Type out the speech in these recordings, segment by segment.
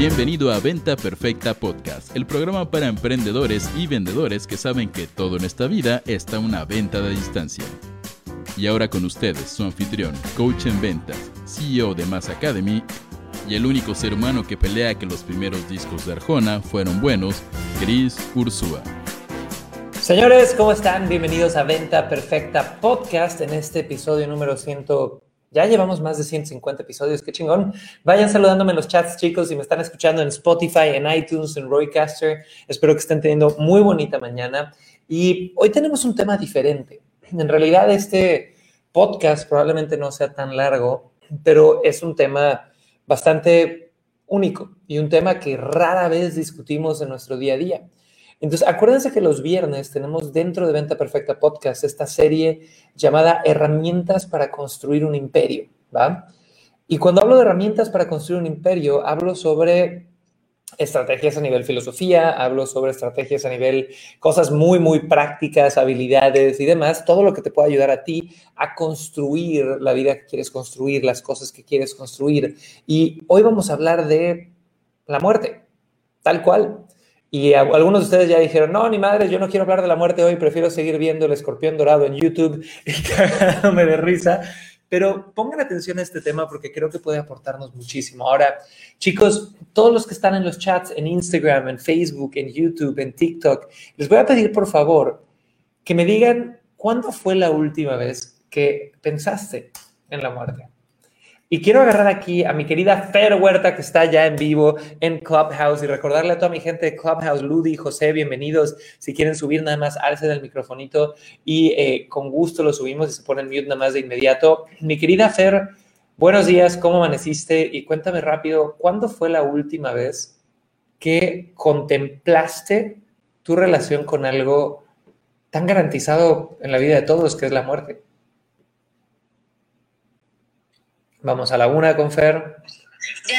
Bienvenido a Venta Perfecta Podcast, el programa para emprendedores y vendedores que saben que todo en esta vida está una venta de distancia. Y ahora con ustedes, su anfitrión, coach en ventas, CEO de Mass Academy y el único ser humano que pelea que los primeros discos de Arjona fueron buenos, Chris Ursúa. Señores, ¿cómo están? Bienvenidos a Venta Perfecta Podcast en este episodio número 100. Ya llevamos más de 150 episodios, qué chingón. Vayan saludándome en los chats, chicos, si me están escuchando en Spotify, en iTunes, en Roycaster. Espero que estén teniendo muy bonita mañana. Y hoy tenemos un tema diferente. En realidad, este podcast probablemente no sea tan largo, pero es un tema bastante único y un tema que rara vez discutimos en nuestro día a día. Entonces, acuérdense que los viernes tenemos dentro de Venta Perfecta Podcast esta serie llamada Herramientas para construir un imperio, ¿va? Y cuando hablo de herramientas para construir un imperio, hablo sobre estrategias a nivel filosofía, hablo sobre estrategias a nivel cosas muy, muy prácticas, habilidades y demás, todo lo que te pueda ayudar a ti a construir la vida que quieres construir, las cosas que quieres construir. Y hoy vamos a hablar de la muerte, tal cual. Y algunos de ustedes ya dijeron, no, ni madre, yo no quiero hablar de la muerte hoy, prefiero seguir viendo el escorpión dorado en YouTube y cagándome de risa. Pero pongan atención a este tema porque creo que puede aportarnos muchísimo. Ahora, chicos, todos los que están en los chats, en Instagram, en Facebook, en YouTube, en TikTok, les voy a pedir por favor que me digan cuándo fue la última vez que pensaste en la muerte. Y quiero agarrar aquí a mi querida Fer Huerta, que está ya en vivo en Clubhouse, y recordarle a toda mi gente de Clubhouse, Ludi, José, bienvenidos. Si quieren subir, nada más alcen el microfonito y eh, con gusto lo subimos y se ponen mute nada más de inmediato. Mi querida Fer, buenos días, ¿cómo amaneciste? Y cuéntame rápido, ¿cuándo fue la última vez que contemplaste tu relación con algo tan garantizado en la vida de todos, que es la muerte? Vamos a la una con Fer.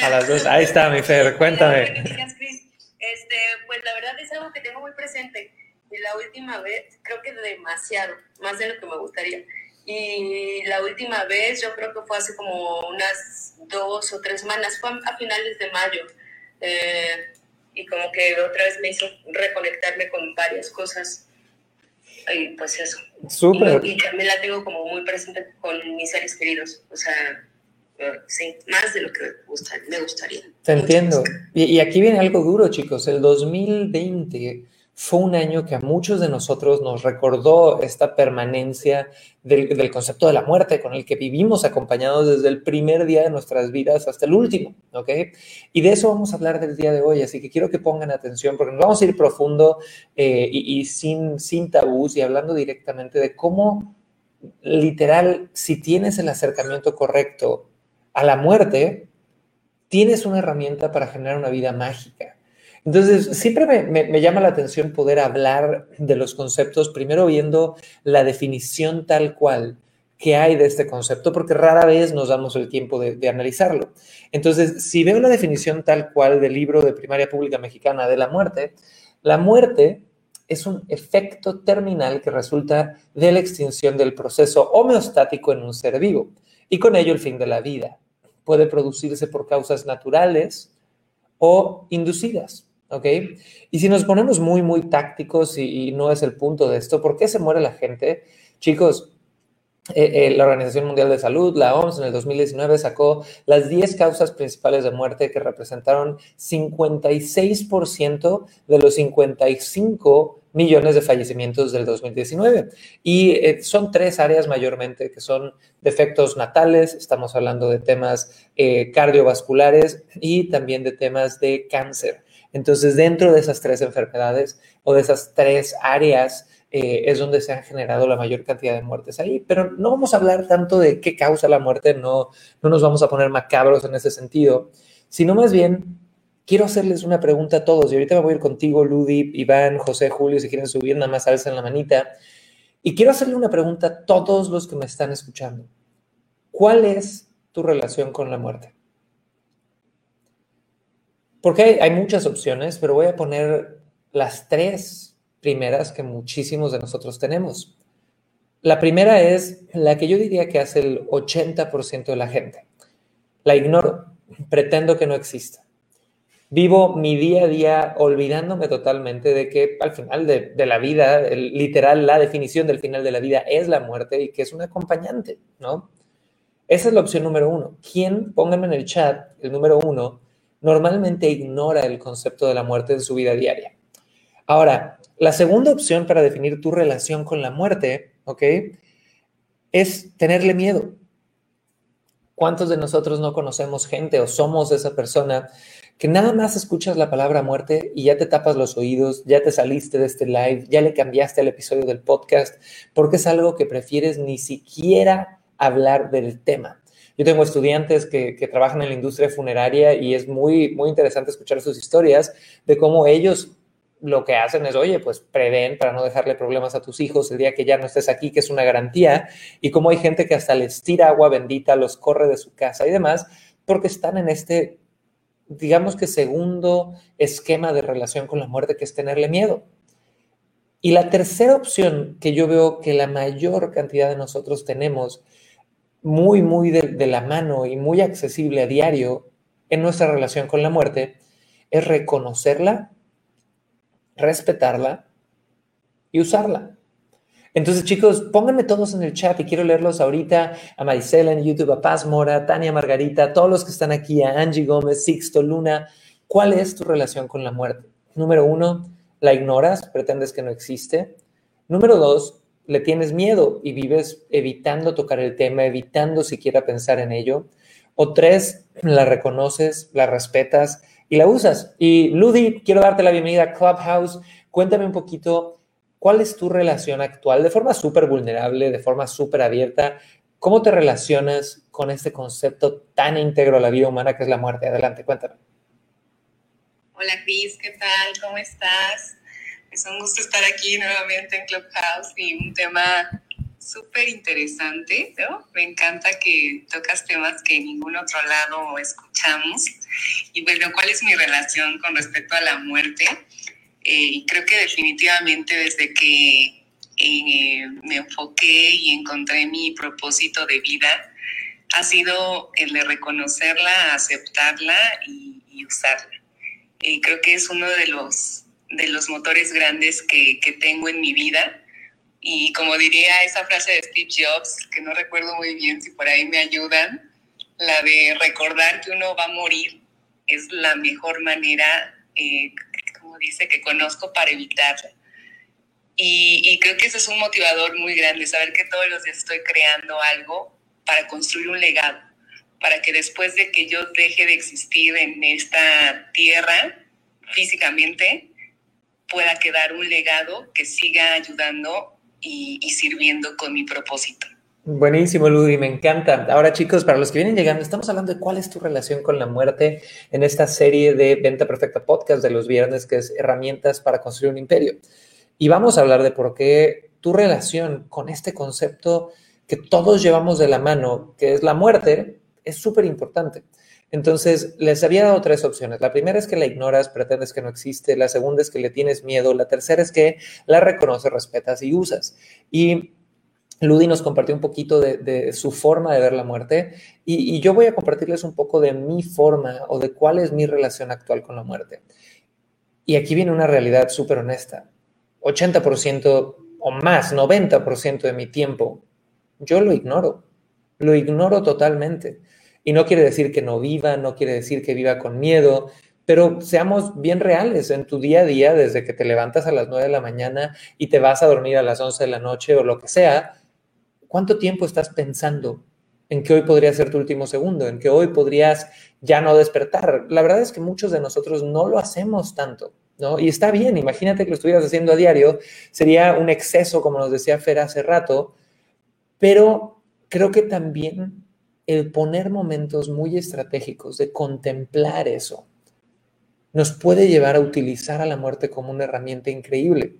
A las dos. Ahí está mi Fer, cuéntame. Este, pues la verdad es algo que tengo muy presente. Y la última vez, creo que demasiado, más de lo que me gustaría. Y la última vez, yo creo que fue hace como unas dos o tres semanas, fue a finales de mayo. Eh, y como que otra vez me hizo reconectarme con varias cosas. Y pues eso. Súper. Y, y también la tengo como muy presente con mis seres queridos. O sea, sí, más de lo que me gustaría. Te entiendo. Y, aquí viene algo duro, chicos. El 2020 fue un año que a muchos de nosotros nos recordó esta permanencia del, concepto de la muerte con el que vivimos acompañados desde el primer día de nuestras vidas hasta el último, ¿ok? Y de eso vamos a hablar del día de hoy, así que quiero que pongan atención porque nos vamos a ir profundo eh, y, y sin, sin tabús y hablando directamente de cómo literal, si tienes el acercamiento correcto a la muerte, tienes una herramienta para generar una vida mágica. Entonces, siempre me, llama la atención poder hablar de los conceptos, primero viendo la definición tal cual que hay de este concepto, porque rara vez nos damos el tiempo de, de analizarlo. Entonces, si veo la definición tal cual del libro de primaria pública mexicana de la muerte, la muerte es un efecto terminal que resulta de la extinción del proceso homeostático en un ser vivo y con ello el fin de la vida puede producirse por causas naturales o inducidas. ¿Ok? Y si nos ponemos muy, muy tácticos y, no es el punto de esto, ¿por qué se muere la gente? Chicos, eh, eh, la Organización Mundial de Salud, la OMS, en el 2019 sacó las 10 causas principales de muerte que representaron 56% de los 55 millones de fallecimientos del 2019. Y eh, son tres áreas mayormente, que son defectos natales, estamos hablando de temas cardiovasculares y también de temas de cáncer. Entonces, dentro de esas tres enfermedades o de esas tres áreas, eh, es donde se han generado la mayor cantidad de muertes ahí. Pero no vamos a hablar tanto de qué causa la muerte, no, no nos vamos a poner macabros en ese sentido, sino más bien quiero hacerles una pregunta a todos. Y ahorita me voy a ir contigo, Ludi, Iván, José, Julio, si quieren subir, nada más alzan la manita. Y quiero hacerle una pregunta a todos los que me están escuchando. ¿Cuál es tu relación con la muerte? Porque hay, muchas opciones, pero voy a poner las tres primeras que muchísimos de nosotros tenemos. La primera es la que yo diría que hace el 80% de la gente. La ignoro, pretendo que no exista. vivo mi día a día olvidándome totalmente de que al final de, la vida, literal, la definición del final de la vida es la muerte y que es un acompañante, ¿no? Esa es la opción número uno. ¿Quién, pónganme en el chat, el número uno, normalmente ignora el concepto de la muerte en su vida diaria? Ahora, la segunda opción para definir tu relación con la muerte, ¿ok? Es tenerle miedo. ¿Cuántos de nosotros no conocemos gente o somos esa persona que nada más escuchas la palabra muerte y ya te tapas los oídos, ya te saliste de este live, ya le cambiaste el episodio del podcast, porque es algo que prefieres ni siquiera hablar del tema. Yo tengo estudiantes que, trabajan en la industria funeraria y es muy, muy interesante escuchar sus historias de cómo ellos lo que hacen es, oye, pues prevén para no dejarle problemas a tus hijos el día que ya no estés aquí, que es una garantía, y cómo hay gente que hasta les tira agua bendita, los corre de su casa y demás, porque están en este digamos que segundo esquema de relación con la muerte, que es tenerle miedo. Y la tercera opción que yo veo que la mayor cantidad de nosotros tenemos muy, muy de, la mano y muy accesible a diario en nuestra relación con la muerte es reconocerla, respetarla y usarla. Entonces, chicos, pónganme todos en el chat y quiero leerlos ahorita a Marisela en YouTube, a Paz Mora, Tania Margarita, todos los que están aquí, a Angie Gómez, Sixto Luna. ¿Cuál es tu relación con la muerte? Número uno, la ignoras, pretendes que no existe. Número dos, le tienes miedo y vives evitando tocar el tema, evitando siquiera pensar en ello. O tres, la reconoces, la respetas y la usas. Y Ludi, quiero darte la bienvenida a Clubhouse. Cuéntame un poquito ¿Cuál es tu relación actual de forma súper vulnerable, de forma súper abierta? ¿Cómo te relacionas con este concepto tan íntegro a la vida humana que es la muerte? Adelante, cuéntame. Hola Cris, ¿qué tal? ¿Cómo estás? Es un gusto estar aquí nuevamente en Clubhouse y un tema súper interesante, ¿no? Me encanta que tocas temas que en ningún otro lado escuchamos. Y bueno, ¿cuál es mi relación con respecto a la muerte? Eh, creo que definitivamente desde que eh, me enfoqué y encontré mi propósito de vida, ha sido el de reconocerla, aceptarla y, usarla. Y creo que es uno de los, de los motores grandes que, que tengo en mi vida. Y como diría esa frase de Steve Jobs, que no recuerdo muy bien si por ahí me ayudan, la de recordar que uno va a morir es la mejor manera eh, dice, que conozco para evitarla. Y, creo que ese es un motivador muy grande, saber que todos los días estoy creando algo para construir un legado, para que después de que yo deje de existir en esta tierra físicamente, pueda quedar un legado que siga ayudando y, sirviendo con mi propósito. Buenísimo, Ludi, me encanta. Ahora, chicos, para los que vienen llegando, estamos hablando de cuál es tu relación con la muerte en esta serie de Venta Perfecta Podcast de los viernes, que es herramientas para construir un imperio. Y vamos a hablar de por qué tu relación con este concepto que todos llevamos de la mano, que es la muerte, es súper importante. Entonces, les había dado tres opciones. La primera es que la ignoras, pretendes que no existe. La segunda es que le tienes miedo. La tercera es que la reconoces, respetas y usas. Y Ludi nos compartió un poquito de, su forma de ver la muerte y, yo voy a compartirles un poco de mi forma o de cuál es mi relación actual con la muerte. Y aquí viene una realidad súper honesta. 80% o más, 90% de mi tiempo, yo lo ignoro. Lo ignoro totalmente. Y no quiere decir que no viva, no quiere decir que viva con miedo, pero seamos bien reales en tu día a día, desde que te levantas a las 9 de la mañana y te vas a dormir a las 11 de la noche o lo que sea, ¿Cuánto tiempo estás pensando en que hoy podría ser tu último segundo, en que hoy podrías ya no despertar? La verdad es que muchos de nosotros no lo hacemos tanto, ¿no? Y está bien, imagínate que lo estuvieras haciendo a diario, sería un exceso, como nos decía Fer hace rato, pero creo que también el poner momentos muy estratégicos de contemplar eso nos puede llevar a utilizar a la muerte como una herramienta increíble.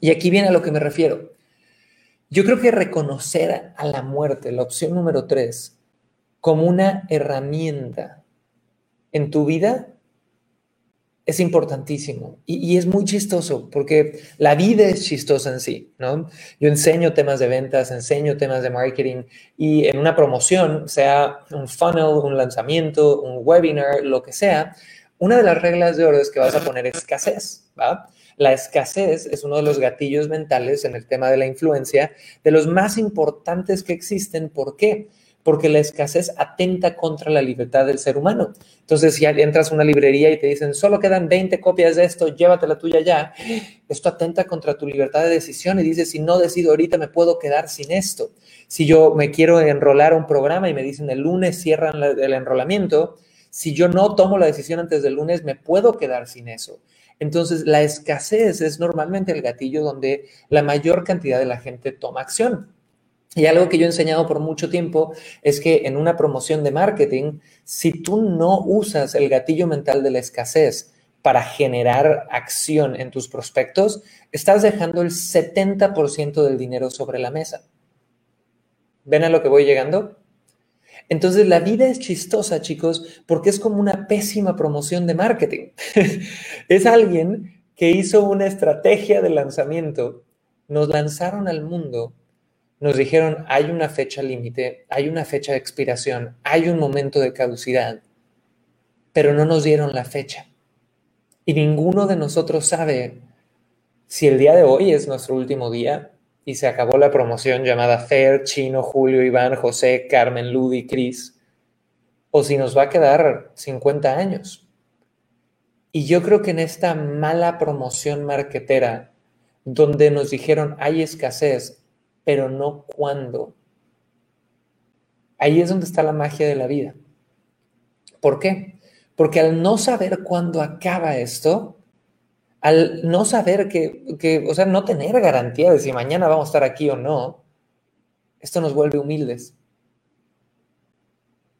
Y aquí viene a lo que me refiero. Yo creo que reconocer a la muerte, la opción número tres, como una herramienta en tu vida es importantísimo y, es muy chistoso porque la vida es chistosa en sí, ¿no? Yo enseño temas de ventas, enseño temas de marketing y en una promoción, sea un funnel, un lanzamiento, un webinar, lo que sea, Una de las reglas de oro es que vas a poner escasez. La escasez es uno de los gatillos mentales en el tema de la influencia, de los más importantes que existen. ¿Por qué? Porque la escasez atenta contra la libertad del ser humano. Entonces, si entras a una librería y te dicen, solo quedan 20 copias de esto, llévate la tuya ya, esto atenta contra tu libertad de decisión y dices, si no decido ahorita, me puedo quedar sin esto. Si yo me quiero enrolar a un programa y me dicen, el lunes cierran el enrolamiento, si yo no tomo la decisión antes del lunes, me puedo quedar sin eso. Entonces, la escasez es normalmente el gatillo donde la mayor cantidad de la gente toma acción. Y algo que yo he enseñado por mucho tiempo es que en una promoción de marketing, si tú no usas el gatillo mental de la escasez para generar acción en tus prospectos, estás dejando el 70% del dinero sobre la mesa. ¿Ven a lo que voy llegando? Entonces la vida es chistosa, chicos, porque es como una pésima promoción de marketing. es alguien que hizo una estrategia de lanzamiento, nos lanzaron al mundo, nos dijeron, hay una fecha límite, hay una fecha de expiración, hay un momento de caducidad, pero no nos dieron la fecha. Y ninguno de nosotros sabe si el día de hoy es nuestro último día y se acabó la promoción llamada Fer, Chino, Julio, Iván, José, Carmen, Ludi, Cris, o si nos va a quedar 50 años. Y yo creo que en esta mala promoción marquetera, donde nos dijeron hay escasez, pero no cuándo, ahí es donde está la magia de la vida. ¿Por qué? Porque al no saber cuándo acaba esto, al no saber que, o sea, no tener garantía de si mañana vamos a estar aquí o no, esto nos vuelve humildes.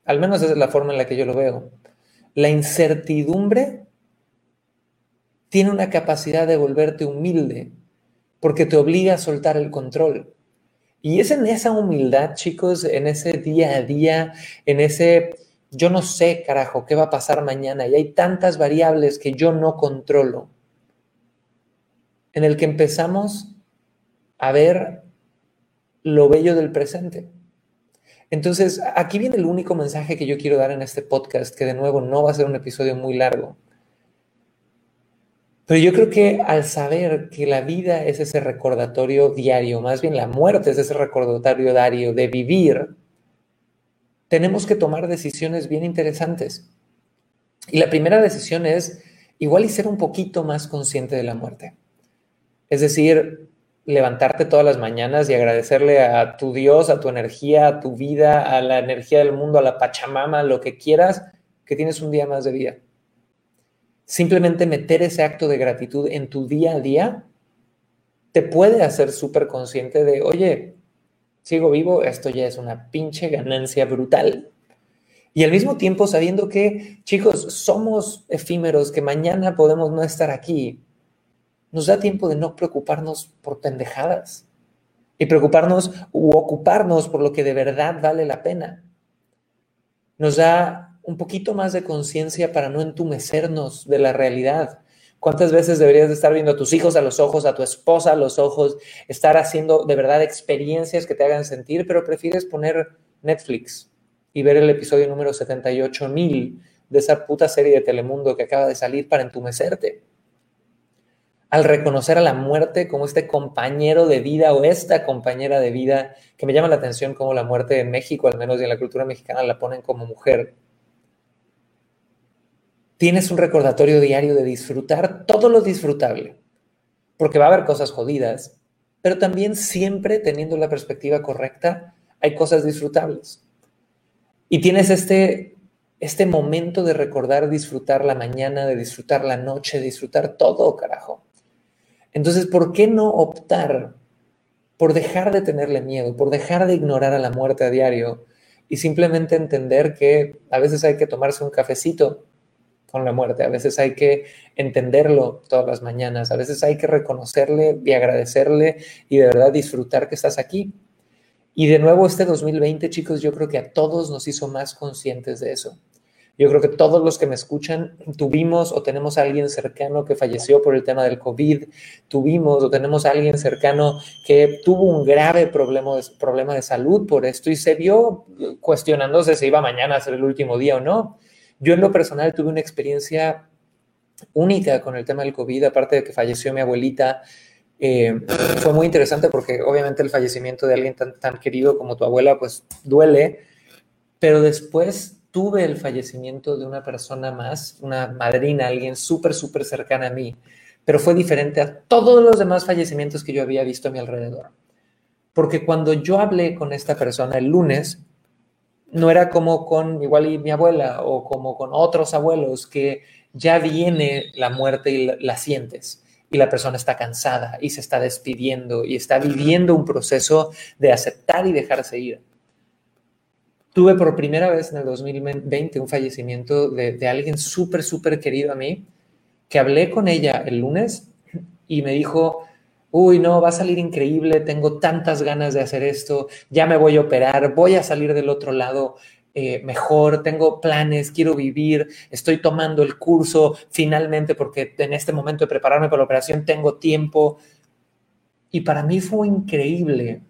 Al menos esa es la forma en la que yo lo veo. La incertidumbre tiene una capacidad de volverte humilde porque te obliga a soltar el control. Y es en esa humildad, chicos, en ese día a día, en ese yo no sé, carajo, qué va a pasar mañana y hay tantas variables que yo no controlo en el que empezamos a ver lo bello del presente. Entonces, aquí viene el único mensaje que yo quiero dar en este podcast, que de nuevo no va a ser un episodio muy largo. Pero yo creo que al saber que la vida es ese recordatorio diario, más bien la muerte es ese recordatorio diario de vivir, tenemos que tomar decisiones bien interesantes. Y la primera decisión es igual y ser un poquito más consciente de la muerte. Es decir, levantarte todas las mañanas y agradecerle a tu Dios, a tu energía, a tu vida, a la energía del mundo, a la Pachamama, lo que quieras, que tienes un día más de vida. Simplemente meter ese acto de gratitud en tu día a día te puede hacer súper consciente de, oye, sigo vivo, esto ya es una pinche ganancia brutal. Y al mismo tiempo sabiendo que, chicos, somos efímeros, que mañana podemos no estar aquí, nos da tiempo de no preocuparnos por pendejadas y preocuparnos u ocuparnos por lo que de verdad vale la pena. Nos da un poquito más de conciencia para no entumecernos de la realidad. ¿Cuántas veces deberías de estar viendo a tus hijos a los ojos, a tu esposa a los ojos, estar haciendo de verdad experiencias que te hagan sentir, pero prefieres poner Netflix y ver el episodio número 78.000 de esa puta serie de Telemundo que acaba de salir para entumecerte? al reconocer a la muerte como este compañero de vida o esta compañera de vida, que me llama la atención como la muerte en México, al menos y en la cultura mexicana, la ponen como mujer. Tienes un recordatorio diario de disfrutar todo lo disfrutable, porque va a haber cosas jodidas, pero también siempre teniendo la perspectiva correcta, hay cosas disfrutables. Y tienes este, este momento de recordar disfrutar la mañana, de disfrutar la noche, disfrutar todo, carajo. Entonces, ¿por qué no optar por dejar de tenerle miedo, por dejar de ignorar a la muerte a diario y simplemente entender que a veces hay que tomarse un cafecito con la muerte, a veces hay que entenderlo todas las mañanas, a veces hay que reconocerle y agradecerle y de verdad disfrutar que estás aquí. Y de nuevo este 2020, chicos, yo creo que a todos nos hizo más conscientes de eso. Yo creo que todos los que me escuchan tuvimos o tenemos alguien cercano que falleció por el tema del COVID, tuvimos o tenemos alguien cercano que tuvo un grave problema de, problema de salud por esto y se vio cuestionándose si iba mañana a ser el último día o no. Yo en lo personal tuve una experiencia única con el tema del COVID, aparte de que falleció mi abuelita. Eh, fue muy interesante porque obviamente el fallecimiento de alguien tan, tan querido como tu abuela, pues duele, pero después tuve el fallecimiento de una persona más, una madrina, alguien súper, súper cercana a mí, pero fue diferente a todos los demás fallecimientos que yo había visto a mi alrededor. Porque cuando yo hablé con esta persona el lunes, no era como con igual y mi abuela o como con otros abuelos que ya viene la muerte y la, sientes y la persona está cansada y se está despidiendo y está viviendo un proceso de aceptar y dejarse ir. Tuve por primera vez en el 2020 un fallecimiento de, de alguien súper, súper querido a mí, que hablé con ella el lunes y me dijo, uy, no, va a salir increíble, tengo tantas ganas de hacer esto, ya me voy a operar, voy a salir del otro lado eh, mejor, tengo planes, quiero vivir, estoy tomando el curso finalmente porque en este momento de prepararme para la operación tengo tiempo. Y para mí fue increíble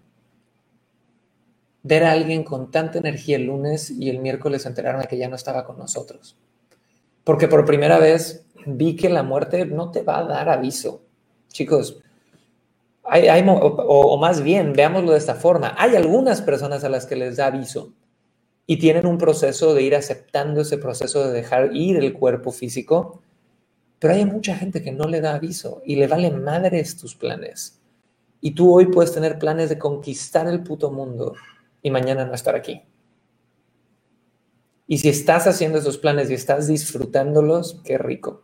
ver a alguien con tanta energía el lunes y el miércoles enterarme que ya no estaba con nosotros. Porque por primera vez vi que la muerte no te va a dar aviso. Chicos, hay, o, más bien, veámoslo de esta forma, hay algunas personas a las que les da aviso y tienen un proceso de ir aceptando ese proceso de dejar ir el cuerpo físico, pero hay mucha gente que no le da aviso y le valen madres tus planes. Y tú hoy puedes tener planes de conquistar el puto mundo y mañana no estar aquí. Y si estás haciendo esos planes y estás disfrutándolos, qué rico.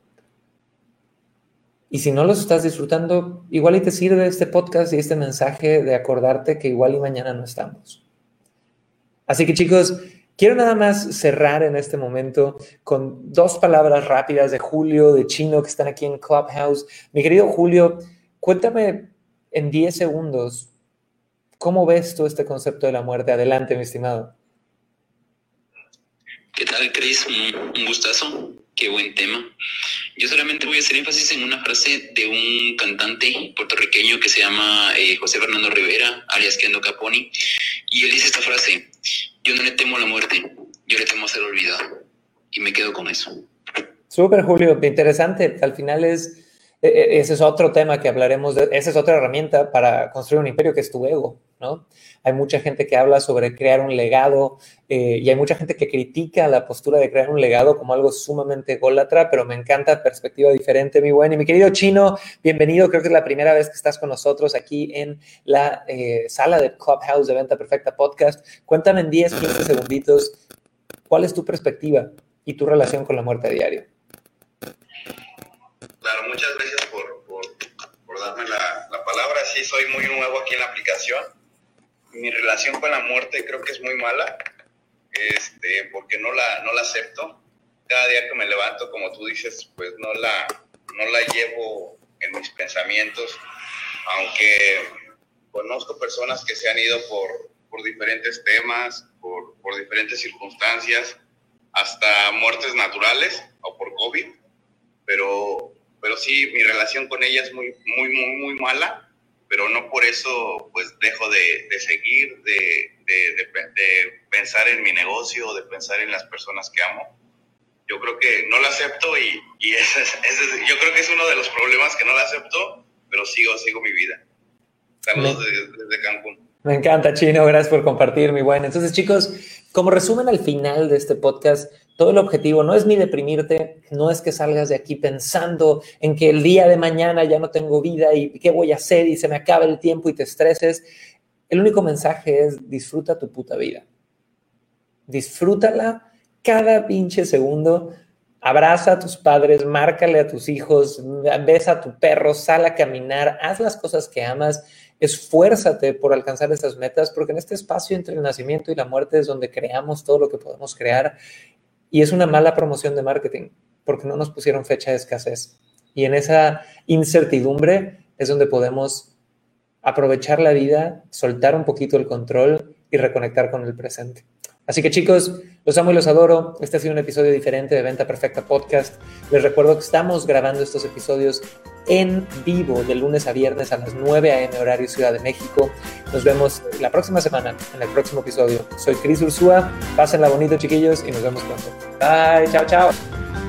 Y si no los estás disfrutando, igual y te sirve este podcast y este mensaje de acordarte que igual y mañana no estamos. Así que chicos, quiero nada más cerrar en este momento con dos palabras rápidas de Julio, de Chino, que están aquí en Clubhouse. Mi querido Julio, cuéntame en 10 segundos, ¿cómo ves tú este concepto de la muerte? Adelante, mi estimado. ¿Qué tal, Chris? Un, gustazo. Qué buen tema. Yo solamente voy a hacer énfasis en una frase de un cantante puertorriqueño que se llama eh, José Fernando Rivera, alias Kendo Caponi, y él dice esta frase, yo no le temo a la muerte, yo le temo a ser olvidado. Y me quedo con eso. Súper, Julio, interesante. Al final es, ese es otro tema que hablaremos, de, esa es otra herramienta para construir un imperio que es tu ego, ¿no? Hay mucha gente que habla sobre crear un legado eh, y hay mucha gente que critica la postura de crear un legado como algo sumamente gólatra, pero me encanta perspectiva diferente, mi buen. Y mi querido Chino, bienvenido, creo que es la primera vez que estás con nosotros aquí en la eh, sala de Clubhouse de Venta Perfecta Podcast. Cuéntame en 10, 15 segunditos, ¿cuál es tu perspectiva y tu relación con la muerte a diario? Claro, muchas gracias por, por, darme la, la, palabra. Sí, soy muy nuevo aquí en la aplicación. Mi relación con la muerte creo que es muy mala, este, porque no la, no la acepto. Cada día que me levanto, como tú dices, pues no la, no la llevo en mis pensamientos, aunque conozco personas que se han ido por, por diferentes temas, por, por diferentes circunstancias, hasta muertes naturales o por COVID, pero pero sí, mi relación con ella es muy, muy, muy, muy mala, pero no por eso pues dejo de, de seguir, de, de, de, pensar en mi negocio, de pensar en las personas que amo. Yo creo que no la acepto y, y ese ese yo creo que es uno de los problemas que no la acepto, pero sigo, sigo mi vida. Saludos desde, Cancún. Me encanta, Chino. Gracias por compartir, mi buen. Entonces, chicos, como resumen al final de este podcast, todo el objetivo no es ni deprimirte, no es que salgas de aquí pensando en que el día de mañana ya no tengo vida y qué voy a hacer y se me acaba el tiempo y te estreses. El único mensaje es disfruta tu puta vida. Disfrútala cada pinche segundo. Abraza a tus padres, márcale a tus hijos, besa a tu perro, sal a caminar, haz las cosas que amas, esfuérzate por alcanzar estas metas, porque en este espacio entre el nacimiento y la muerte es donde creamos todo lo que podemos crear y es una mala promoción de marketing porque no nos pusieron fecha de escasez. Y en esa incertidumbre es donde podemos aprovechar la vida, soltar un poquito el control y reconectar con el presente. Así que chicos, los amo y los adoro. Este ha sido un episodio diferente de Venta Perfecta Podcast. Les recuerdo que estamos grabando estos episodios en vivo de lunes a viernes a las 9 a.m. horario Ciudad de México. Nos vemos la próxima semana en el próximo episodio. Soy Cris Ursúa. Pásenla bonito chiquillos y nos vemos pronto. Bye, chao, chao.